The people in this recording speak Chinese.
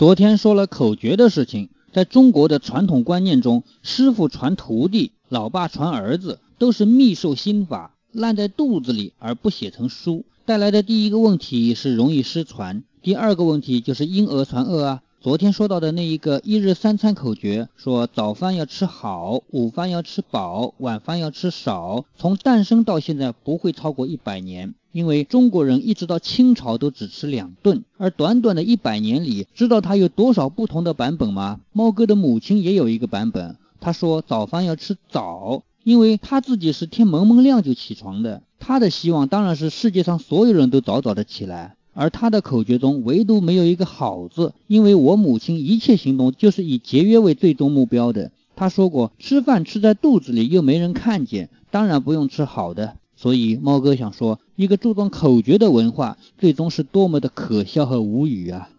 昨天说了口诀的事情，在中国的传统观念中，师傅传徒弟，老爸传儿子，都是密授心法，烂在肚子里而不写成书，带来的第一个问题是容易失传，第二个问题就是因讹传讹啊。昨天说到的那一个一日三餐口诀，说早饭要吃好，午饭要吃饱，晚饭要吃少。从诞生到现在不会超过一百年，因为中国人一直到清朝都只吃两顿，而短短的一百年里，知道它有多少不同的版本吗？猫哥的母亲也有一个版本，他说早饭要吃早，因为他自己是天蒙蒙亮就起床的，他的希望当然是世界上所有人都早早的起来。而他的口诀中唯独没有一个好字，因为我母亲一切行动就是以节约为最终目标的。他说过，吃饭吃在肚子里又没人看见，当然不用吃好的。所以猫哥想说，一个注重口诀的文化，最终是多么的可笑和无语啊！